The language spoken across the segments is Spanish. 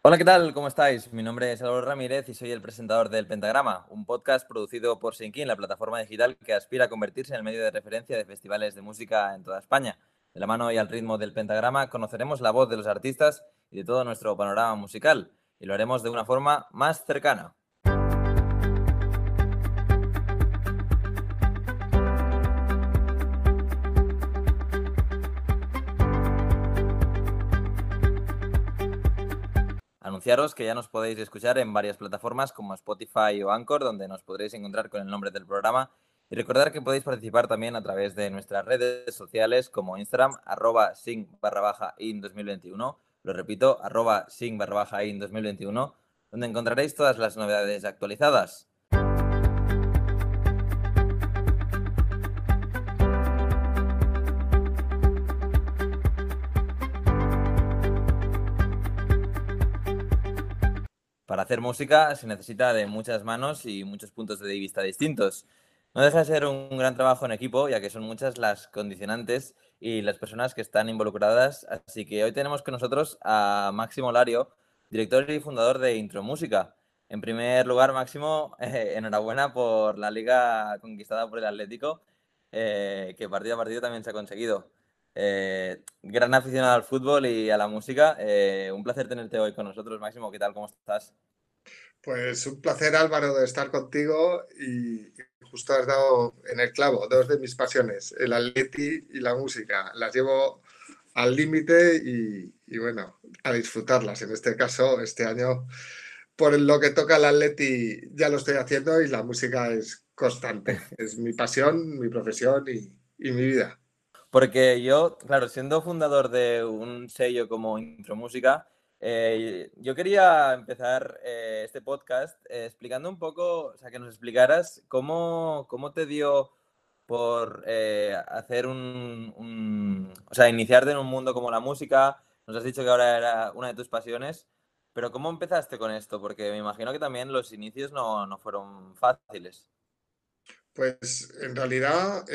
Hola, ¿qué tal? ¿Cómo estáis? Mi nombre es Álvaro Ramírez y soy el presentador del Pentagrama, un podcast producido por Sinkin, la plataforma digital que aspira a convertirse en el medio de referencia de festivales de música en toda España. De la mano y al ritmo del Pentagrama conoceremos la voz de los artistas y de todo nuestro panorama musical, y lo haremos de una forma más cercana. Anunciaros que ya nos podéis escuchar en varias plataformas como Spotify o Anchor, donde nos podréis encontrar con el nombre del programa. Y recordar que podéis participar también a través de nuestras redes sociales como Instagram, arroba sing barra baja in 2021. Lo repito, arroba sing barra baja in 2021, donde encontraréis todas las novedades actualizadas. Para hacer música se necesita de muchas manos y muchos puntos de vista distintos. No deja de ser un gran trabajo en equipo, ya que son muchas las condicionantes y las personas que están involucradas. Así que hoy tenemos con nosotros a Máximo Lario, director y fundador de Intro Música. En primer lugar, Máximo, eh, enhorabuena por la liga conquistada por el Atlético, eh, que partido a partido también se ha conseguido. Eh, gran aficionado al fútbol y a la música. Eh, un placer tenerte hoy con nosotros, Máximo. ¿Qué tal? ¿Cómo estás? Pues un placer, Álvaro, de estar contigo y justo has dado en el clavo dos de mis pasiones, el atleti y la música. Las llevo al límite y, y, bueno, a disfrutarlas. En este caso, este año, por lo que toca al atleti, ya lo estoy haciendo y la música es constante. Es mi pasión, mi profesión y, y mi vida. Porque yo, claro, siendo fundador de un sello como Intro Música, eh, yo quería empezar eh, este podcast eh, explicando un poco, o sea, que nos explicaras cómo, cómo te dio por hacer un, un, o sea, iniciarte en un mundo como la música. Nos has dicho que ahora era una de tus pasiones, pero ¿cómo empezaste con esto? Porque me imagino que también los inicios no, no fueron fáciles. Pues en realidad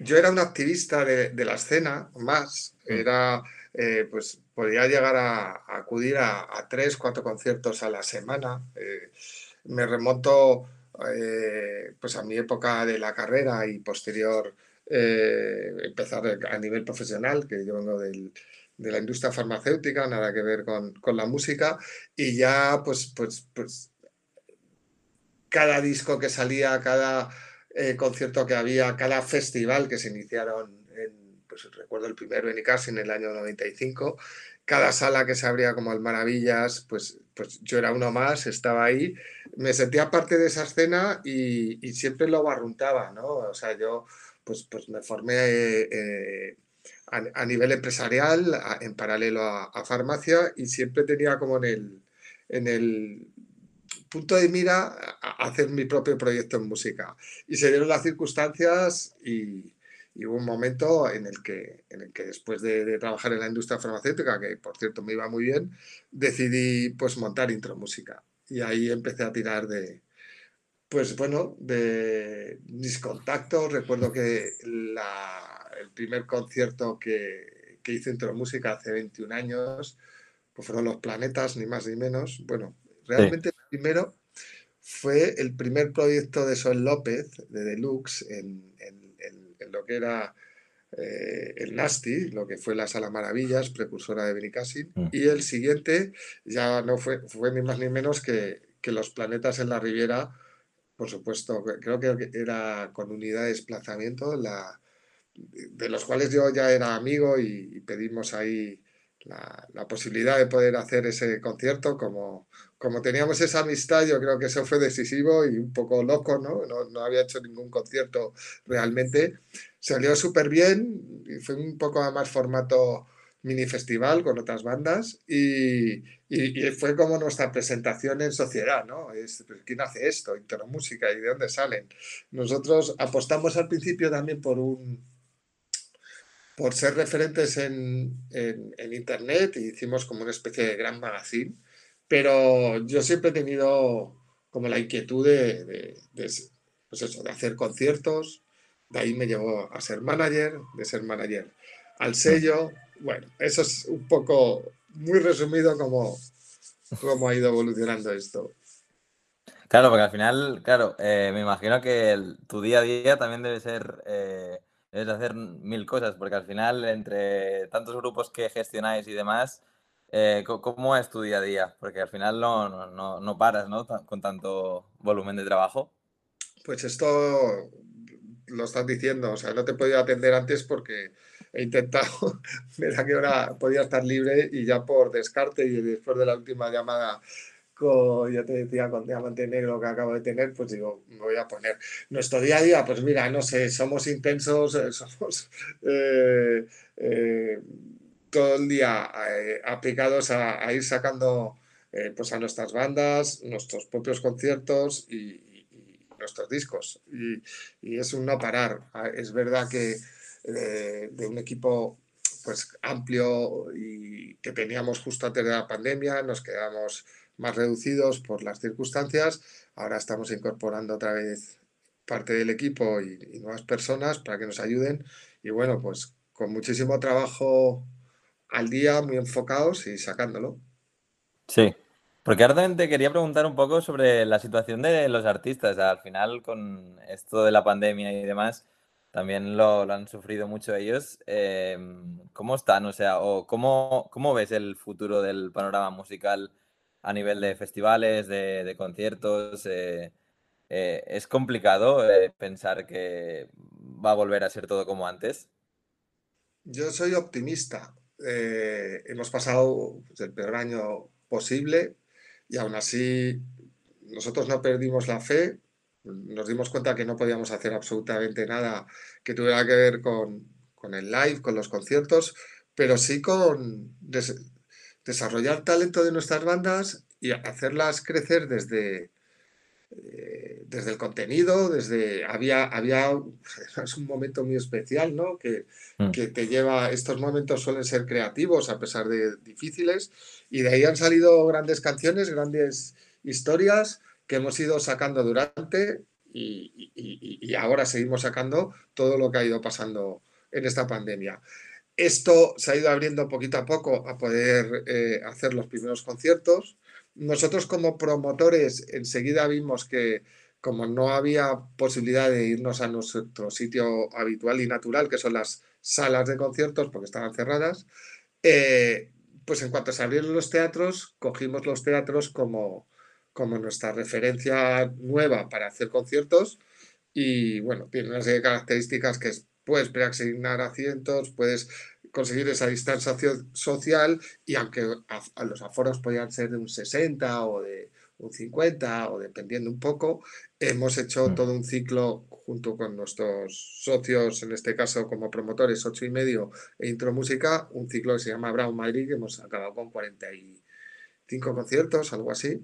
yo era un activista de, la escena más, mm. era, eh, pues podía llegar a, acudir a, tres, cuatro conciertos a la semana. Eh, me remonto eh, pues a mi época de la carrera y posterior empezar a nivel profesional, que yo vengo de la industria farmacéutica, nada que ver con, con, la música, y ya pues, pues, pues cada disco que salía, cada eh, concierto que había, cada festival que se iniciaron, en, pues recuerdo el primero en en el año 95, cada sala que se abría como el Maravillas, pues, pues yo era uno más, estaba ahí, me sentía parte de esa escena y, siempre lo barruntaba, ¿no? O sea, yo pues, pues me formé eh, a, nivel empresarial, en paralelo a, a, farmacia, y siempre tenía como en el, en el punto de mira a hacer mi propio proyecto en música. Y se dieron las circunstancias y, hubo un momento en el que, en el que después de, trabajar en la industria farmacéutica, que por cierto me iba muy bien, decidí pues montar intro música. Y ahí empecé a tirar de, pues bueno, de mis contactos. Recuerdo que el primer concierto que, que hice intro música hace 21 años, pues fueron Los Planetas, ni más ni menos. Bueno, realmente primero fue el primer proyecto de Sol López, de Deluxe, en, lo que era eh, el Nasty, lo que fue la Sala Maravillas, precursora de Benicassin, mm. y el siguiente ya no fue, fue ni más ni menos que, Los Planetas en la Riviera, por supuesto, creo que era con unidad de desplazamiento, la, de los cuales yo ya era amigo y pedimos ahí la, posibilidad de poder hacer ese concierto, como, como teníamos esa amistad, yo creo que eso fue decisivo y un poco loco, ¿no? No, había hecho ningún concierto realmente. Salió súper bien y fue un poco más formato mini festival con otras bandas y, fue como nuestra presentación en sociedad, ¿no? Es, ¿Quién hace esto? Intermúsica y de dónde salen. Nosotros apostamos al principio también por un por ser referentes en, Internet y hicimos como una especie de gran magazine, pero yo siempre he tenido como la inquietud de, pues de hacer conciertos, de ahí me llevó a ser manager, de ser manager al sello bueno, eso es un poco muy resumido como, cómo ha ido evolucionando esto. Claro, porque al final, claro, eh, me imagino que tu día a día también debe ser, eh, debes hacer mil cosas, porque al final, entre tantos grupos que gestionáis y demás, eh, ¿cómo es tu día a día? Porque al final no, no, no paras, ¿no? Con tanto volumen de trabajo. Pues esto lo estás diciendo, o sea, no te he podido atender antes porque he intentado ver a qué hora podía estar libre y ya por descarte y después de la última llamada con, ya te decía, con Diamante Negro que acabo de tener, pues digo, me voy a poner. Nuestro día a día, pues mira, no sé, somos intensos, eh, somos eh, eh, todo el día aplicados a, ir sacando pues a nuestras bandas, nuestros propios conciertos y, nuestros discos. Y, y, es un no parar. Ah, es verdad que de un equipo pues amplio y que teníamos justo antes de la pandemia, nos quedamos más reducidos por las circunstancias. Ahora estamos incorporando otra vez parte del equipo y, nuevas personas para que nos ayuden. Y bueno, pues con muchísimo trabajo al día, muy enfocados y sacándolo. Sí, porque ahora te quería preguntar un poco sobre la situación de los artistas. Al final, con esto de la pandemia y demás, también lo, han sufrido mucho ellos. Em, ¿Cómo están? O sea, cómo, ¿cómo ves el futuro del panorama musical a nivel de festivales, de, conciertos? Eh, eh, ¿Es complicado eh, pensar que va a volver a ser todo como antes? Yo soy optimista. hemos pasado pues, el peor año posible y aún así nosotros no perdimos la fe, nos dimos cuenta que no podíamos hacer absolutamente nada que tuviera que ver con, el live, con los conciertos, pero sí con desarrollar talento de nuestras bandas y hacerlas crecer desde, eh, desde el contenido, desde había, había es un momento muy especial, ¿no? Que, mm. que, te lleva, estos momentos suelen ser creativos a pesar de difíciles, y de ahí han salido grandes canciones, grandes historias que hemos ido sacando durante y, ahora seguimos sacando todo lo que ha ido pasando en esta pandemia. Esto se ha ido abriendo poquito a poco a poder eh, hacer los primeros conciertos. Nosotros como promotores enseguida vimos que como no había posibilidad de irnos a nuestro sitio habitual y natural, que son las salas de conciertos, porque estaban cerradas, eh, pues en cuanto se abrieron los teatros, cogimos los teatros como, como nuestra referencia nueva para hacer conciertos y bueno, tiene una serie de características que es, puedes preasignar asientos, puedes conseguir esa distancia social y aunque a, los aforos podían ser de un 60 o de un 50 o dependiendo un poco, hemos hecho mm. todo un ciclo junto con nuestros socios, en este caso como promotores, 8 y medio e Intro Música, un ciclo que se llama Brown Madrid, que hemos acabado con 45 conciertos, algo así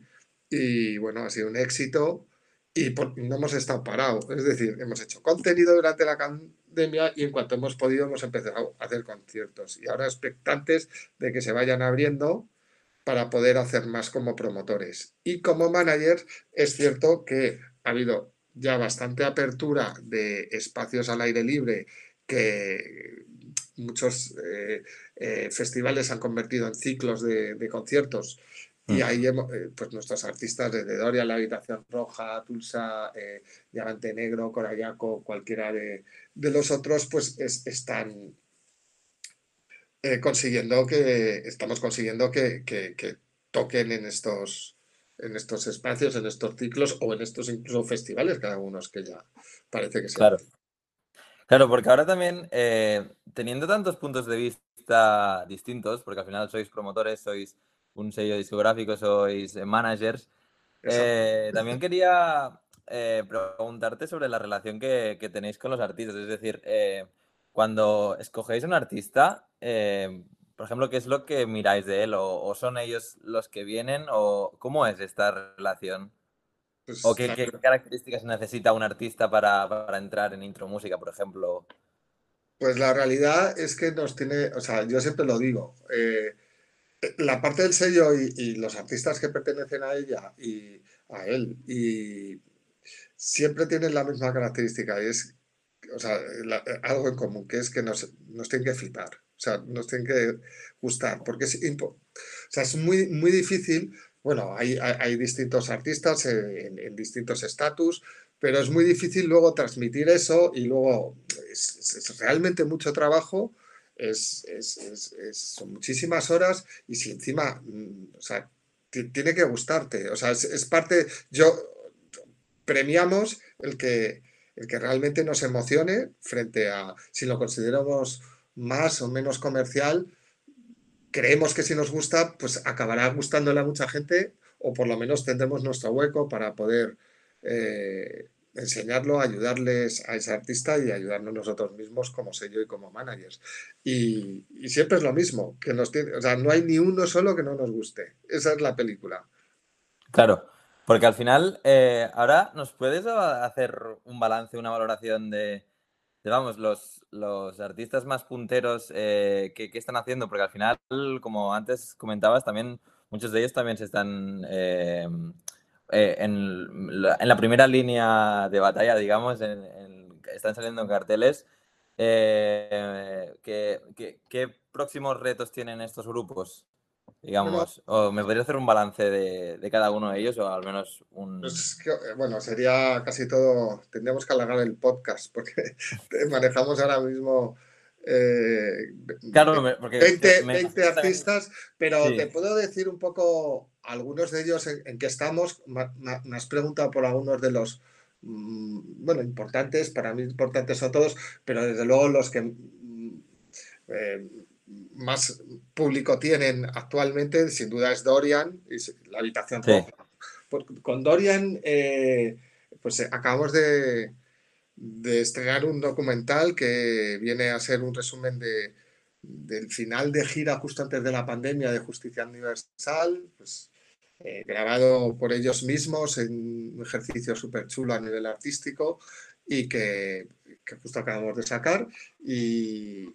y bueno, ha sido un éxito y no hemos estado parados. Es decir, hemos hecho contenido durante la y en cuanto hemos podido hemos empezado a hacer conciertos y ahora expectantes de que se vayan abriendo para poder hacer más como promotores. Y como manager es cierto que ha habido ya bastante apertura de espacios al aire libre que muchos eh, eh, festivales han convertido en ciclos de conciertos y ahí hemos, eh, pues nuestros artistas desde Doria, La Habitación Roja, Tulsa, eh, Diamante Negro, Corayaco, cualquiera de, los otros, pues están eh, consiguiendo que, estamos consiguiendo que, toquen en estos, en estos espacios, en estos ciclos o en estos incluso festivales, cada uno que ya parece que se Claro. Claro, porque ahora también, teniendo tantos puntos de vista distintos, porque al final sois promotores, sois un sello discográfico, sois managers. Eh, también quería eh, preguntarte sobre la relación que, tenéis con los artistas. Es decir, eh, cuando escogéis un artista, por ejemplo, ¿qué es lo que miráis de él? ¿O, son ellos los que vienen? ¿O cómo es esta relación? Pues ¿O qué, características necesita un artista para, para entrar en intro música, por ejemplo? Pues la realidad es que nos tiene, o sea, yo siempre lo digo, la parte del sello y, los artistas que pertenecen a ella y a él y siempre tienen la misma característica y es o sea, algo en común, que es que nos, nos tienen que flipar. O sea, nos tienen que gustar, porque es muy, muy difícil. Bueno, hay, hay, distintos artistas en, distintos estatus, pero es muy difícil luego transmitir eso y luego es, realmente mucho trabajo, es, son muchísimas horas y si encima, mm, o sea, tiene que gustarte, o sea, es, parte, yo premiamos el que, el que realmente nos emocione frente a, si lo consideramos más o menos comercial, creemos que si nos gusta, pues acabará gustándole a mucha gente o por lo menos tendremos nuestro hueco para poder eh, enseñarlo, ayudarles a ese artista y ayudarnos nosotros mismos como sello y como managers. Y, siempre es lo mismo, que nos tiene, o sea, no hay ni uno solo que no nos guste. Esa es la película. Claro, porque al final, eh, ahora nos puedes hacer un balance, una valoración de, vamos, los, los, artistas más punteros eh, que, están haciendo, porque al final, como antes comentabas, también muchos de ellos también se están eh, eh, en, la, primera línea de batalla, digamos, están saliendo en carteles. Eh, ¿qué, próximos retos tienen estos grupos? Digamos, o me podría hacer un balance de, cada uno de ellos, o al menos un. Pues eh, bueno, sería casi todo. Tendríamos que alargar el podcast, porque manejamos ahora mismo. claro, 20, artistas, pero te puedo decir un poco algunos de ellos en, que estamos, me, has preguntado por algunos de los, mm, bueno, importantes, para mí importantes son todos, pero desde luego los que mm, eh, más público tienen actualmente, sin duda es Dorian y la habitación roja. Con Dorian, eh, pues eh, acabamos de, de, estrenar un documental que viene a ser un resumen de, del final de gira justo antes de la pandemia de Justicia Universal, pues eh, grabado por ellos mismos en un ejercicio súper chulo a nivel artístico y que, justo acabamos de sacar y,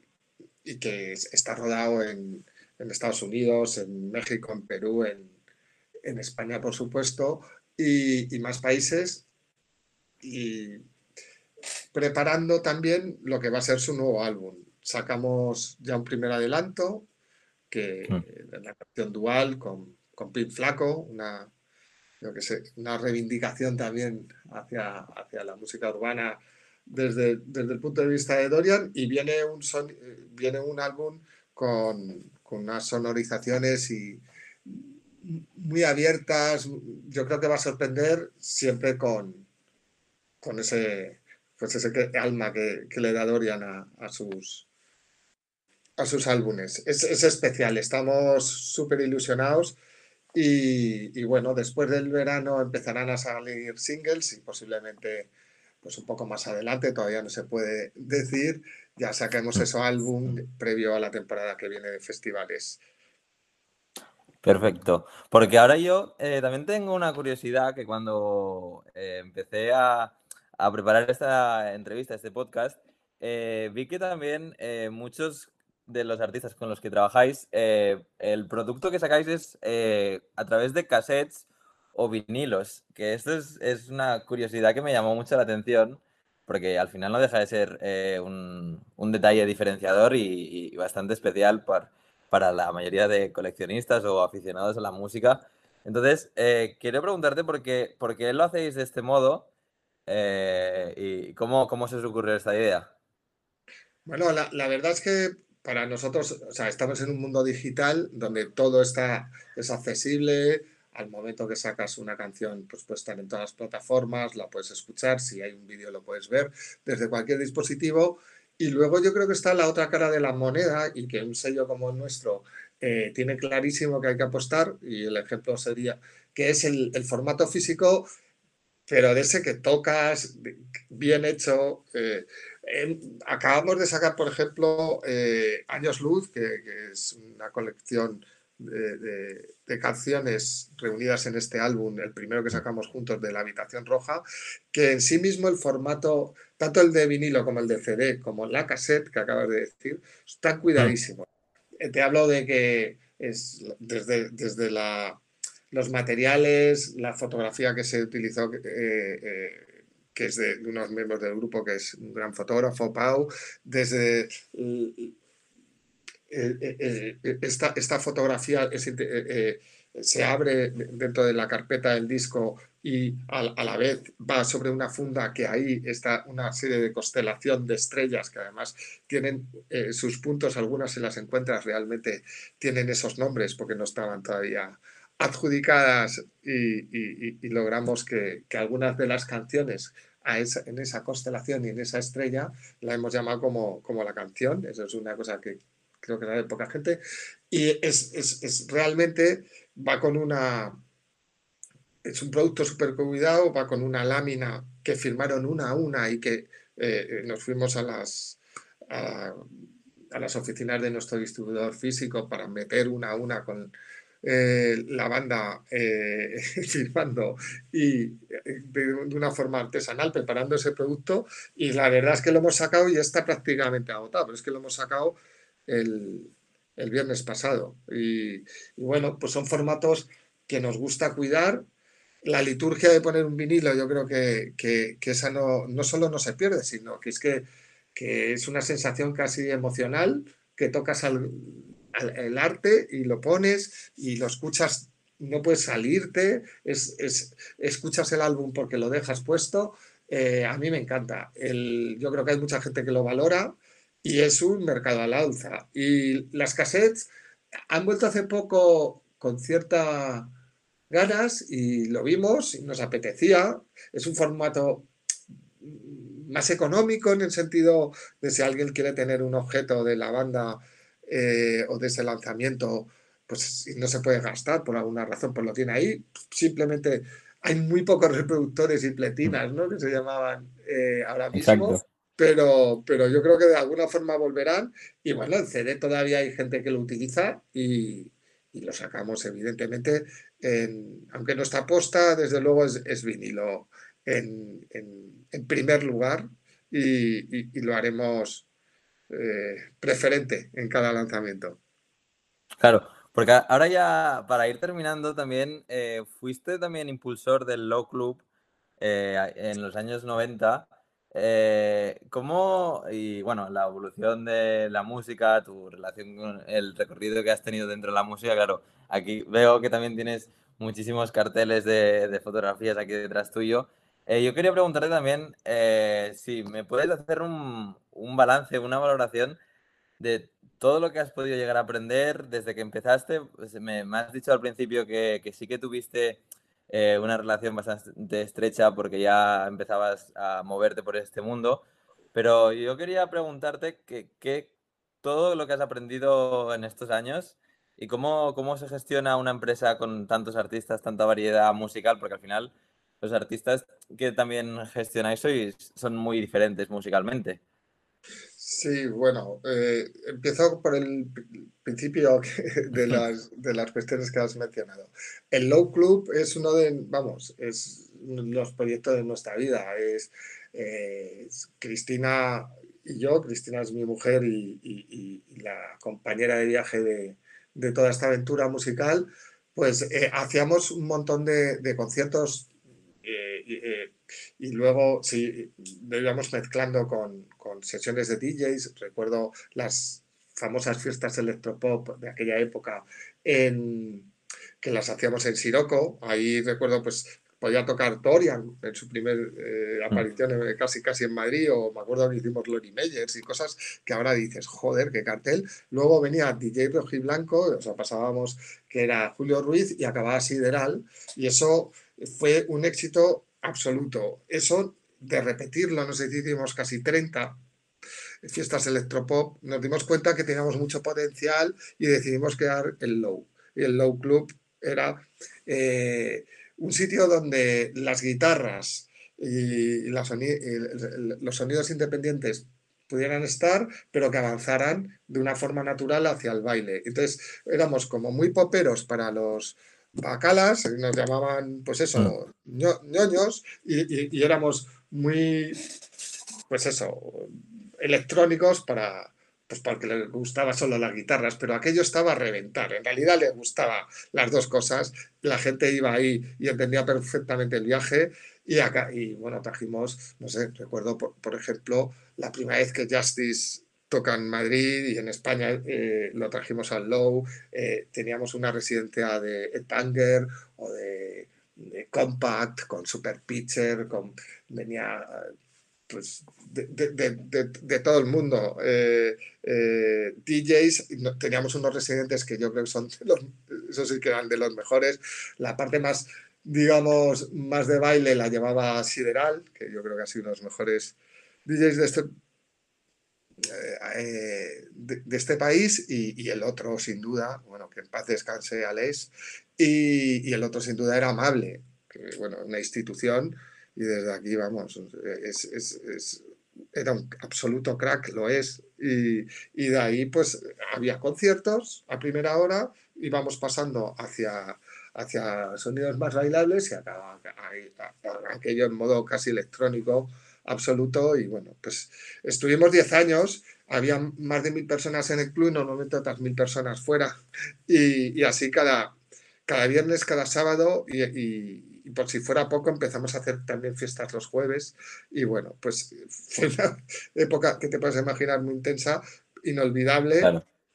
que está rodado en, Estados Unidos, en México, en Perú, en, España, por supuesto, y, más países. Y preparando también lo que va a ser su nuevo álbum. Sacamos ya un primer adelanto, que mm. la canción dual con con Pin Flaco, una, que sé, una reivindicación también hacia, hacia la música urbana desde, desde, el punto de vista de Dorian y viene un, son, viene un álbum con, con, unas sonorizaciones y muy abiertas. Yo creo que va a sorprender siempre con, con ese, pues ese alma que, le da Dorian a, a sus, a sus álbumes. Es, es especial, estamos súper ilusionados y, bueno, después del verano empezarán a salir singles y posiblemente pues un poco más adelante, todavía no se puede decir, ya saquemos mm. ese álbum previo a la temporada que viene de festivales. Perfecto, porque ahora yo eh, también tengo una curiosidad que cuando eh, empecé a, a, preparar esta entrevista, este podcast, eh, vi que también muchos de los artistas con los que trabajáis, eh, el producto que sacáis es eh, a través de cassettes o vinilos, que esto es, una curiosidad que me llamó mucho la atención, porque al final no deja de ser eh, un, detalle diferenciador y, bastante especial para la mayoría de coleccionistas o aficionados a la música. Entonces, quiero preguntarte por qué, por qué lo hacéis de este modo y cómo, cómo se os ocurrió esta idea. Bueno, la, la verdad es que para nosotros, o sea, estamos en un mundo digital donde todo está, es accesible. Al momento que sacas una canción, pues puede estar en todas las plataformas, la puedes escuchar, si hay un vídeo lo puedes ver desde cualquier dispositivo. Y luego yo creo que está la otra cara de la moneda y que un sello como el nuestro eh, tiene clarísimo que hay que apostar, y el ejemplo sería que es el, el formato físico, pero de ese que tocas, bien hecho. Eh, acabamos de sacar, por ejemplo, eh, Años Luz, que, es una colección de, canciones reunidas en este álbum, el primero que sacamos juntos de La Habitación Roja, que en sí mismo el formato, tanto el de vinilo como el de CD, como la cassette que acabas de decir, está cuidadísimo. Eh, te hablo de que es desde, desde la, los materiales, la fotografía que se utilizó, eh, que es de, unos miembros del grupo, que es un gran fotógrafo, Pau, desde esta, esta, fotografía se abre dentro de la carpeta del disco y a, la vez va sobre una funda que ahí está una serie de constelación de estrellas que además tienen eh, sus puntos, algunas se las encuentras realmente, tienen esos nombres porque no estaban todavía adjudicadas y, logramos que, algunas de las canciones en esa constelación y en esa estrella la hemos llamado como, como la canción, eso es una cosa que creo que de poca gente, y es, es realmente va con una es un producto súper cuidado, va con una lámina que firmaron una a una y que eh, nos fuimos a las, a, las oficinas de nuestro distribuidor físico para meter una a una con eh, la banda eh, firmando y de, una forma artesanal preparando ese producto. Y la verdad es que lo hemos sacado y está prácticamente agotado, pero es que lo hemos sacado el, viernes pasado. Y, bueno, pues son formatos que nos gusta cuidar. La liturgia de poner un vinilo, yo creo que, esa no, no, solo no se pierde, sino que es que, es una sensación casi emocional, que tocas al, el arte y lo pones y lo escuchas, no puedes salirte, es, escuchas el álbum porque lo dejas puesto. Eh, a mí me encanta. El, yo creo que hay mucha gente que lo valora y es un mercado al alza. Y las cassettes han vuelto hace poco con cierta ganas y lo vimos y nos apetecía. Es un formato más económico en el sentido de si alguien quiere tener un objeto de la banda eh, o de ese lanzamiento, pues no se puede gastar por alguna razón, pues lo tiene ahí. Simplemente hay muy pocos reproductores y pletinas, ¿no? Que se llamaban eh, ahora mismo. Pero, pero yo creo que de alguna forma volverán. Y bueno, el CD todavía hay gente que lo utiliza y, y lo sacamos evidentemente, en, aunque nuestra aposta desde luego es, vinilo en, primer lugar y, lo haremos eh, preferente en cada lanzamiento. Claro, porque ahora ya para ir terminando también, eh, fuiste también impulsor del Low Club eh, en los años 90 eh, ¿Cómo, y bueno, la evolución de la música, tu relación con el recorrido que has tenido dentro de la música? Claro, aquí veo que también tienes muchísimos carteles de, fotografías aquí detrás tuyo. Yo quería preguntarte también si me puedes hacer un, un, balance, una valoración de todo lo que has podido llegar a aprender desde que empezaste. Pues me, has dicho al principio que, que sí que tuviste eh, una relación bastante estrecha porque ya empezabas a moverte por este mundo. Pero yo quería preguntarte qué todo lo que has aprendido en estos años y cómo, cómo se gestiona una empresa con tantos artistas, tanta variedad musical, porque al final los artistas que también gestionáis sois, son muy diferentes musicalmente. Sí, bueno, eh, empiezo por el principio de las, de las cuestiones que has mencionado. El Low Club es uno de, vamos, es los proyectos de nuestra vida. Es, Cristina y yo, Cristina es mi mujer y, la compañera de viaje de, toda esta aventura musical, pues eh, hacíamos un montón de, conciertos eh, eh, y luego sí, lo íbamos mezclando con, con, sesiones de DJs. Recuerdo las famosas fiestas electropop de aquella época en, que las hacíamos en Siroco. Ahí recuerdo, pues podía tocar Torian en su primer eh, mm. aparición casi casi en Madrid, o me acuerdo que hicimos Lori Meyers y cosas que ahora dices, joder, qué cartel. Luego venía DJ Rojiblanco, o sea, pasábamos que era Julio Ruiz y acababa Sideral, y eso fue un éxito absoluto. Eso de repetirlo, nos hicimos casi 30 fiestas electropop, nos dimos cuenta que teníamos mucho potencial y decidimos crear el Low. Y el Low Club era eh, un sitio donde las guitarras y, los sonidos independientes pudieran estar, pero que avanzaran de una forma natural hacia el baile. Entonces éramos como muy poperos para los bacalas, nos llamaban, pues eso, mm. ñoños, y, éramos muy, pues eso, electrónicos para, pues porque le gustaba solo las guitarras, pero aquello estaba a reventar. En realidad le gustaba las dos cosas. La gente iba ahí y entendía perfectamente el viaje. Y acá, y bueno, trajimos, no sé, recuerdo, por, ejemplo, la primera vez que Justice toca en Madrid y en España eh, lo trajimos al Low. Eh, teníamos una residencia de Tanger o de, Compact con Super Pitcher, venía pues, de, todo el mundo. Eh, DJs, teníamos unos residentes que yo creo que son los, eran de los mejores. La parte más, digamos, más de baile la llevaba Sideral, que yo creo que ha sido uno de los mejores DJs de este eh, de, este país y, el otro sin duda, bueno, que en paz descanse Alex, y, y el otro sin duda era amable, que bueno, una institución y desde aquí vamos, es, es, era un absoluto crack, lo es, y, y, de ahí pues había conciertos a primera hora, íbamos pasando hacia, hacia sonidos más bailables y acá, aquello en modo casi electrónico absoluto y bueno, pues estuvimos 10 años, había más de mil personas en el club, normalmente otras mil personas fuera. Y, y así cada, cada viernes, cada sábado y, y, por si fuera poco empezamos a hacer también fiestas los jueves y bueno, pues fue una época que te puedes imaginar muy intensa, inolvidable.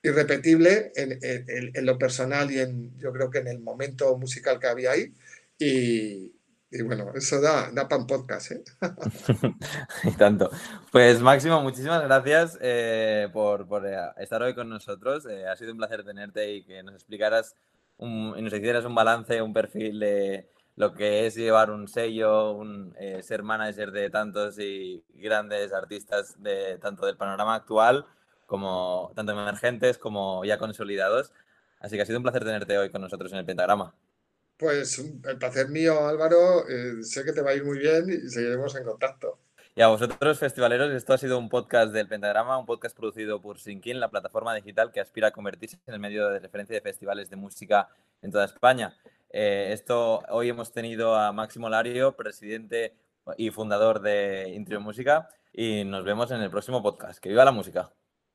irrepetible en, en, en, lo personal y en yo creo que en el momento musical que había ahí y, y bueno, eso da, da pan podcast, ¿eh? y tanto. Pues Máximo, muchísimas gracias eh, por, por, eh, estar hoy con nosotros. Eh, ha sido un placer tenerte y que nos explicaras un, y nos hicieras un balance, un perfil de lo que es llevar un sello, un, ser manager de tantos y grandes artistas de tanto del panorama actual como tanto emergentes como ya consolidados. Así que ha sido un placer tenerte hoy con nosotros en el Pentagrama. Pues el placer mío, Álvaro. Eh, sé que te va a ir muy bien y seguiremos en contacto. Y a vosotros, festivaleros, esto ha sido un podcast del Pentagrama, un podcast producido por Sinkin, la plataforma digital que aspira a convertirse en el medio de referencia de festivales de música en toda España. Eh, esto hoy hemos tenido a Máximo Lario, presidente y fundador de Intrio Música, y nos vemos en el próximo podcast. ¡Que viva la música!